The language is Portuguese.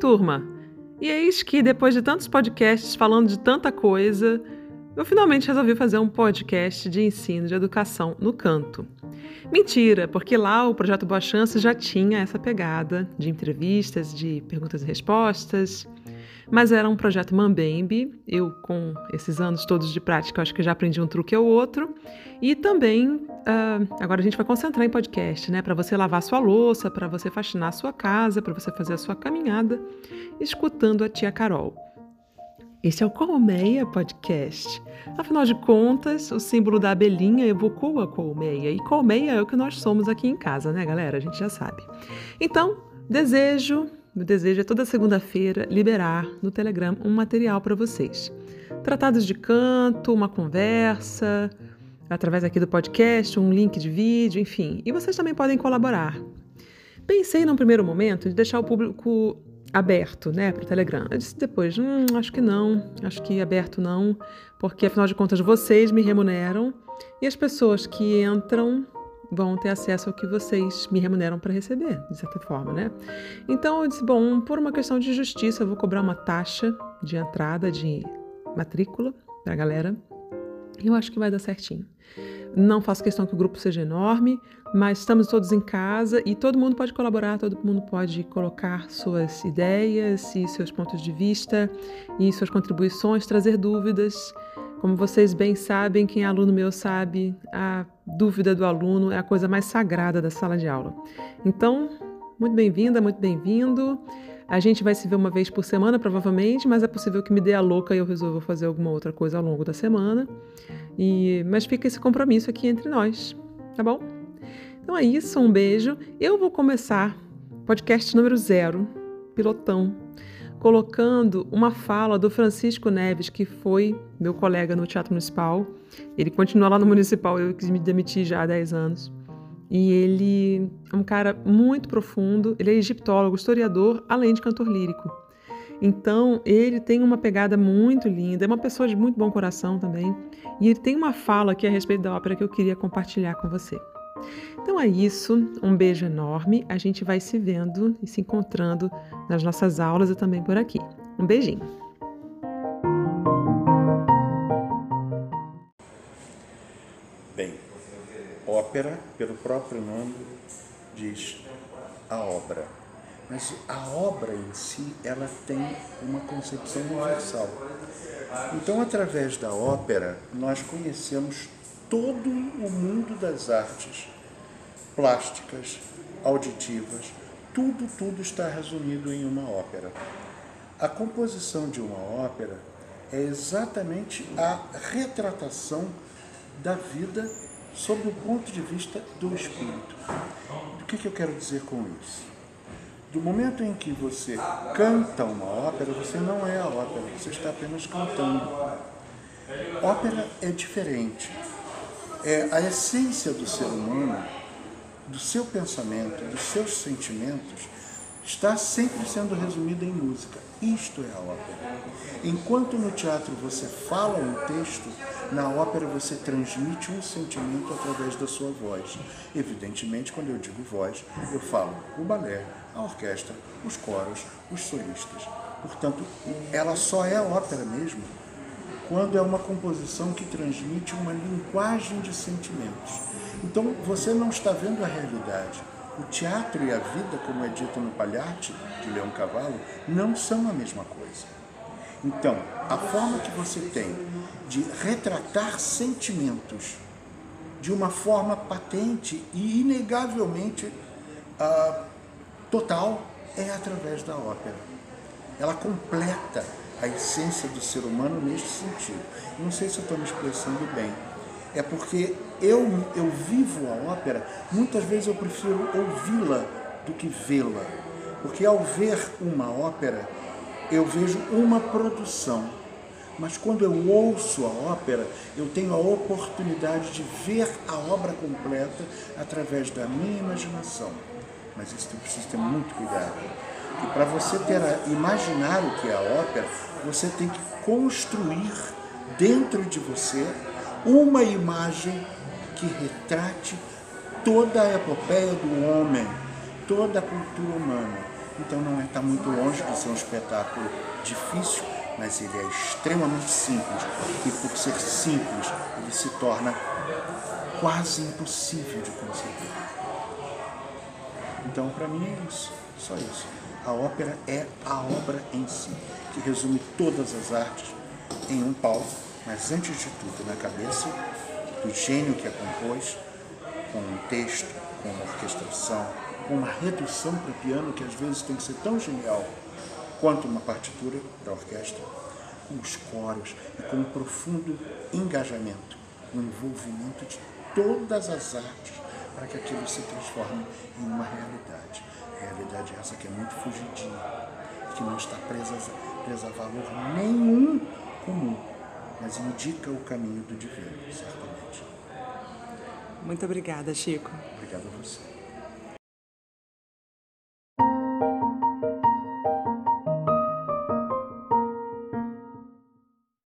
turma! E eis que, depois de tantos podcasts falando de tanta coisa, eu finalmente resolvi fazer um podcast de ensino de educação no canto. Mentira, porque lá o projeto Boa Chance já tinha essa pegada de entrevistas, de perguntas e respostas, mas era um projeto Mambembe. Eu, com esses anos todos de prática, acho que já aprendi um truque ou outro. E também, uh, agora a gente vai concentrar em podcast, né? Para você lavar sua louça, para você faxinar a sua casa, para você fazer a sua caminhada, escutando a tia Carol. Esse é o Colmeia Podcast. Afinal de contas, o símbolo da abelhinha evocou a colmeia, e colmeia é o que nós somos aqui em casa, né, galera? A gente já sabe. Então, desejo meu desejo é toda segunda-feira liberar no Telegram um material para vocês. Tratados de canto, uma conversa, através aqui do podcast, um link de vídeo, enfim. E vocês também podem colaborar. Pensei num primeiro momento de deixar o público aberto, né, para o Telegram. Eu disse depois, hum, acho que não, acho que aberto não, porque afinal de contas vocês me remuneram e as pessoas que entram vão ter acesso ao que vocês me remuneram para receber, de certa forma, né? Então eu disse, bom, por uma questão de justiça, eu vou cobrar uma taxa de entrada, de matrícula para a galera. Eu acho que vai dar certinho. Não faço questão que o grupo seja enorme, mas estamos todos em casa e todo mundo pode colaborar, todo mundo pode colocar suas ideias e seus pontos de vista e suas contribuições, trazer dúvidas. Como vocês bem sabem, quem é aluno meu sabe, a dúvida do aluno é a coisa mais sagrada da sala de aula. Então, muito bem-vinda, muito bem-vindo. A gente vai se ver uma vez por semana, provavelmente, mas é possível que me dê a louca e eu resolva fazer alguma outra coisa ao longo da semana. E, mas fica esse compromisso aqui entre nós, tá bom? Então é isso, um beijo. Eu vou começar podcast número zero, pilotão colocando uma fala do Francisco Neves, que foi meu colega no Teatro Municipal. Ele continua lá no Municipal, eu quis me demitir já há 10 anos. E ele é um cara muito profundo, ele é egiptólogo, historiador, além de cantor lírico. Então, ele tem uma pegada muito linda, é uma pessoa de muito bom coração também. E ele tem uma fala aqui a respeito da ópera que eu queria compartilhar com você. Então é isso, um beijo enorme. A gente vai se vendo e se encontrando nas nossas aulas e também por aqui. Um beijinho. Bem, ópera, pelo próprio nome, diz a obra. Mas a obra em si, ela tem uma concepção universal. Então, através da ópera, nós conhecemos todo o mundo das artes plásticas, auditivas, tudo, tudo está resumido em uma ópera. A composição de uma ópera é exatamente a retratação da vida sob o ponto de vista do espírito. O que, que eu quero dizer com isso? Do momento em que você canta uma ópera, você não é a ópera, você está apenas cantando. Ópera é diferente é a essência do ser humano, do seu pensamento, dos seus sentimentos, está sempre sendo resumida em música. Isto é a ópera. Enquanto no teatro você fala um texto, na ópera você transmite um sentimento através da sua voz. Evidentemente, quando eu digo voz, eu falo o balé, a orquestra, os coros, os solistas. Portanto, ela só é ópera mesmo quando é uma composição que transmite uma linguagem de sentimentos. Então você não está vendo a realidade. O teatro e a vida, como é dito no Palharte, de Leão Cavallo, não são a mesma coisa. Então, a forma que você tem de retratar sentimentos de uma forma patente e inegavelmente uh, total é através da ópera. Ela completa a essência do ser humano neste sentido. Não sei se eu estou me expressando bem. É porque eu, eu vivo a ópera, muitas vezes eu prefiro ouvi-la do que vê-la. Porque ao ver uma ópera, eu vejo uma produção. Mas quando eu ouço a ópera, eu tenho a oportunidade de ver a obra completa através da minha imaginação. Mas isso eu preciso ter muito cuidado. E para você ter imaginar o que é a ópera, você tem que construir dentro de você uma imagem que retrate toda a epopeia do homem, toda a cultura humana. Então não está é, muito longe de ser um espetáculo difícil, mas ele é extremamente simples. E por ser simples, ele se torna quase impossível de conceber. Então, para mim é isso, só isso. A ópera é a obra em si, que resume todas as artes em um palco, mas antes de tudo na cabeça do gênio que a compôs, com um texto, com uma orquestração, com uma redução para piano que às vezes tem que ser tão genial quanto uma partitura da orquestra, com os coros e com um profundo engajamento, um envolvimento de todas as artes para que aquilo se transforme em uma realidade. realidade essa que é muito fugidia, que não está presa, presa a valor nenhum comum, mas indica o caminho do divino, certamente. Muito obrigada, Chico. Obrigado a você.